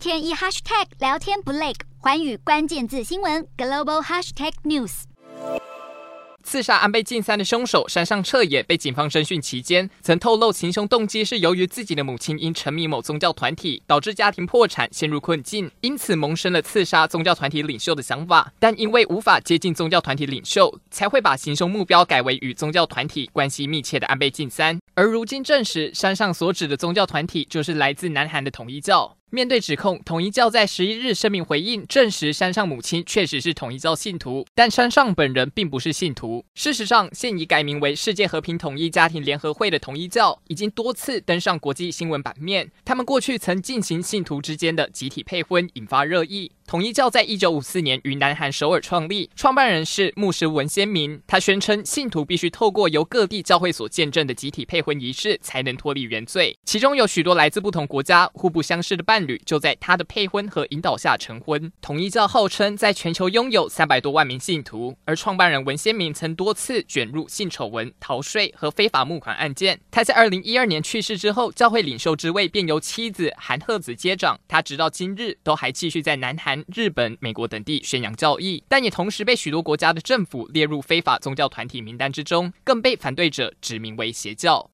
天一 hashtag 聊天不累，寰宇关键字新闻 global hashtag news。刺杀安倍晋三的凶手山上彻也被警方侦讯期间，曾透露行凶动机是由于自己的母亲因沉迷某宗教团体，导致家庭破产，陷入困境，因此萌生了刺杀宗教团体领袖的想法。但因为无法接近宗教团体领袖，才会把行凶目标改为与宗教团体关系密切的安倍晋三。而如今证实，山上所指的宗教团体就是来自南韩的统一教。面对指控，统一教在十一日声明回应，证实山上母亲确实是统一教信徒，但山上本人并不是信徒。事实上，现已改名为世界和平统一家庭联合会的统一教，已经多次登上国际新闻版面。他们过去曾进行信徒之间的集体配婚，引发热议。统一教在一九五四年于南韩首尔创立，创办人是牧师文鲜明。他宣称，信徒必须透过由各地教会所见证的集体配婚仪式，才能脱离原罪。其中有许多来自不同国家、互不相识的伴侣，就在他的配婚和引导下成婚。统一教号称在全球拥有三百多万名信徒，而创办人文鲜明曾多次卷入性丑闻、逃税和非法募款案件。他在二零一二年去世之后，教会领袖之位便由妻子韩鹤子接掌。他直到今日都还继续在南韩。日本、美国等地宣扬教义，但也同时被许多国家的政府列入非法宗教团体名单之中，更被反对者指名为邪教。